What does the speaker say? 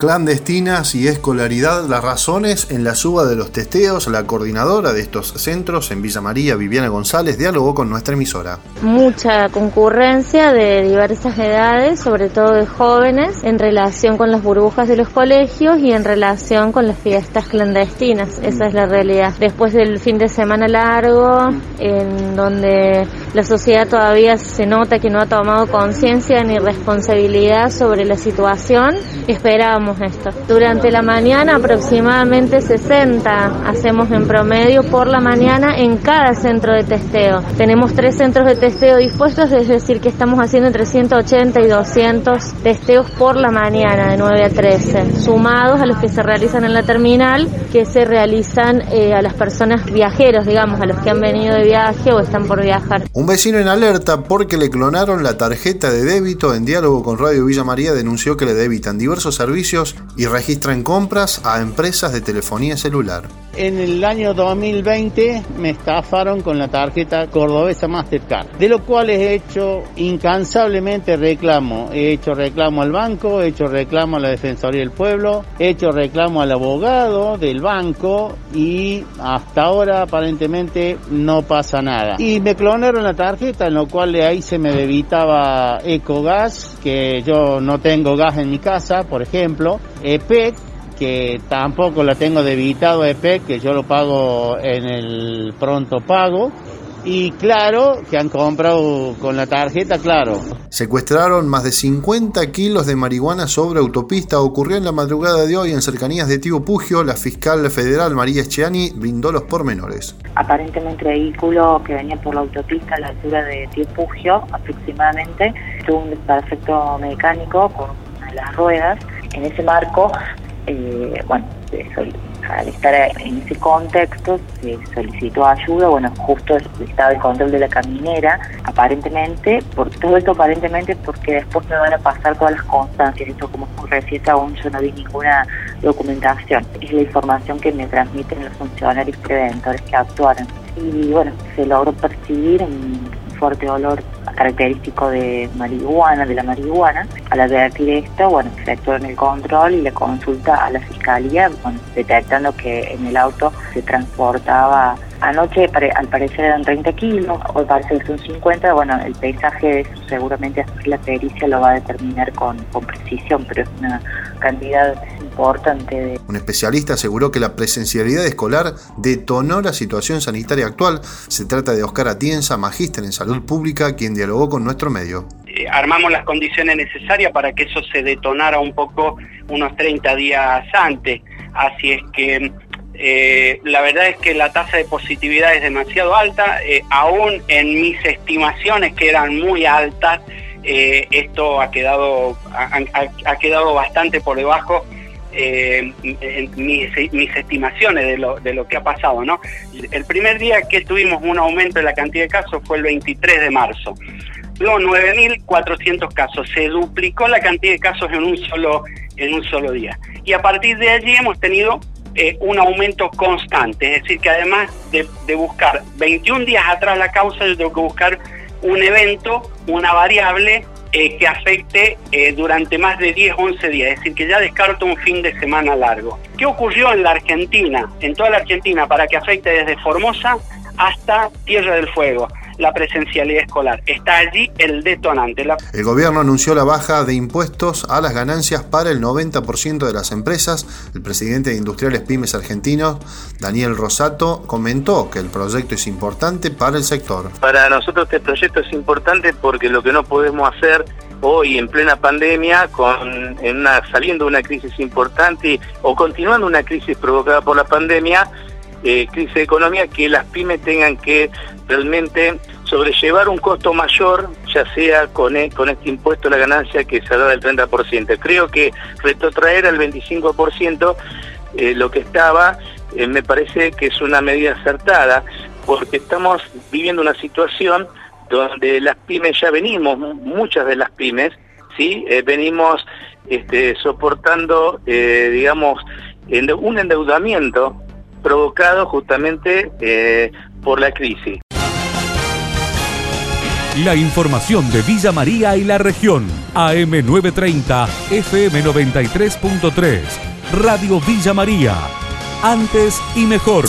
clandestinas y escolaridad, las razones en la suba de los testeos, la coordinadora de estos centros en Villa María, Viviana González, dialogó con nuestra emisora. Mucha concurrencia de diversas edades, sobre todo de jóvenes, en relación con las burbujas de los colegios y en relación con las fiestas clandestinas. Esa es la realidad. Después del fin de semana largo, en donde la sociedad todavía se nota que no ha tomado conciencia ni responsabilidad sobre la situación, esperamos esto. Durante la mañana aproximadamente 60 hacemos en promedio por la mañana en cada centro de testeo. Tenemos tres centros de testeo dispuestos, es decir que estamos haciendo entre 180 y 200 testeos por la mañana de 9 a 13, sumados a los que se realizan en la terminal, que se realizan eh, a las personas viajeros, digamos, a los que han venido de viaje o están por viajar. Un vecino en alerta porque le clonaron la tarjeta de débito en diálogo con Radio Villa María denunció que le debitan diversos servicios y registran compras a empresas de telefonía celular. En el año 2020 me estafaron con la tarjeta cordobesa Mastercard, de lo cual he hecho incansablemente reclamo. He hecho reclamo al banco, he hecho reclamo a la Defensoría del Pueblo, he hecho reclamo al abogado del banco y hasta ahora aparentemente no pasa nada. Y me clonaron la tarjeta, en lo cual ahí se me debitaba Ecogas, que yo no tengo gas en mi casa, por ejemplo, EPEC, que tampoco la tengo debitado EPEC, que yo lo pago en el pronto pago. Y claro, que han comprado con la tarjeta, claro. Secuestraron más de 50 kilos de marihuana sobre autopista. Ocurrió en la madrugada de hoy en cercanías de Tío Pugio. La fiscal federal María Echeani brindó los pormenores. Aparentemente el vehículo que venía por la autopista a la altura de Tío Pugio aproximadamente tuvo un desperfecto mecánico con una de las ruedas. En ese marco eh, bueno, al estar en ese contexto se solicitó ayuda, bueno, justo estaba el control de la caminera, aparentemente, por todo esto aparentemente porque después me van a pasar todas las constancias, esto como reciente aún yo no vi ninguna documentación, es la información que me transmiten los funcionarios preventores que actuaron. Y bueno, se logró percibir un fuerte olor característico de marihuana, de la marihuana. Al advertir esto, bueno, en el control y la consulta a la fiscalía, detectando que en el auto se transportaba Anoche al parecer eran 30 kilos, hoy parece que son 50, bueno, el paisaje de eso seguramente la pericia lo va a determinar con, con precisión, pero es una cantidad importante. De... Un especialista aseguró que la presencialidad escolar detonó la situación sanitaria actual. Se trata de Oscar Atienza, magíster en salud pública, quien dialogó con nuestro medio eh, armamos las condiciones necesarias para que eso se detonara un poco unos 30 días antes. Así es que eh, la verdad es que la tasa de positividad es demasiado alta, eh, aún en mis estimaciones que eran muy altas, eh, esto ha quedado, ha, quedado bastante por debajo en mis, estimaciones de lo, de lo que ha pasado. ¿no? El primer día que tuvimos un aumento en la cantidad de casos fue el 23 de marzo. Luego 9.400 casos, se duplicó la cantidad de casos en un solo, en un solo día. Y a partir de allí hemos tenido eh, un aumento constante. Es decir, que además de, buscar 21 días atrás la causa, yo tengo que buscar un evento, una variable eh, que afecte eh, durante más de 10, 11 días. Es decir, que ya descarto un fin de semana largo. ¿Qué ocurrió en la Argentina, en toda la Argentina, para que afecte desde Formosa hasta Tierra del Fuego? La presencialidad escolar. Está allí el detonante. El gobierno anunció la baja de impuestos a las ganancias para el 90% de las empresas. El presidente de Industriales Pymes Argentinos, Daniel Rosato, comentó que el proyecto es importante para el sector. Para nosotros este proyecto es importante porque lo que no podemos hacer hoy en plena pandemia, con en una, saliendo de una crisis importante o continuando una crisis provocada por la pandemia, eh, crisis de economía, que las pymes tengan que realmente sobrellevar un costo mayor, ya sea con, e, con este impuesto la ganancia que se da del 30%. Creo que retrotraer al 25% eh, lo que estaba, eh, me parece que es una medida acertada, porque estamos viviendo una situación donde las pymes ya venimos, muchas de las pymes, ¿sí? venimos este, soportando, digamos, un endeudamiento provocado justamente eh, por la crisis. La información de Villa María y la región. AM930, FM93.3. Radio Villa María. Antes y mejor.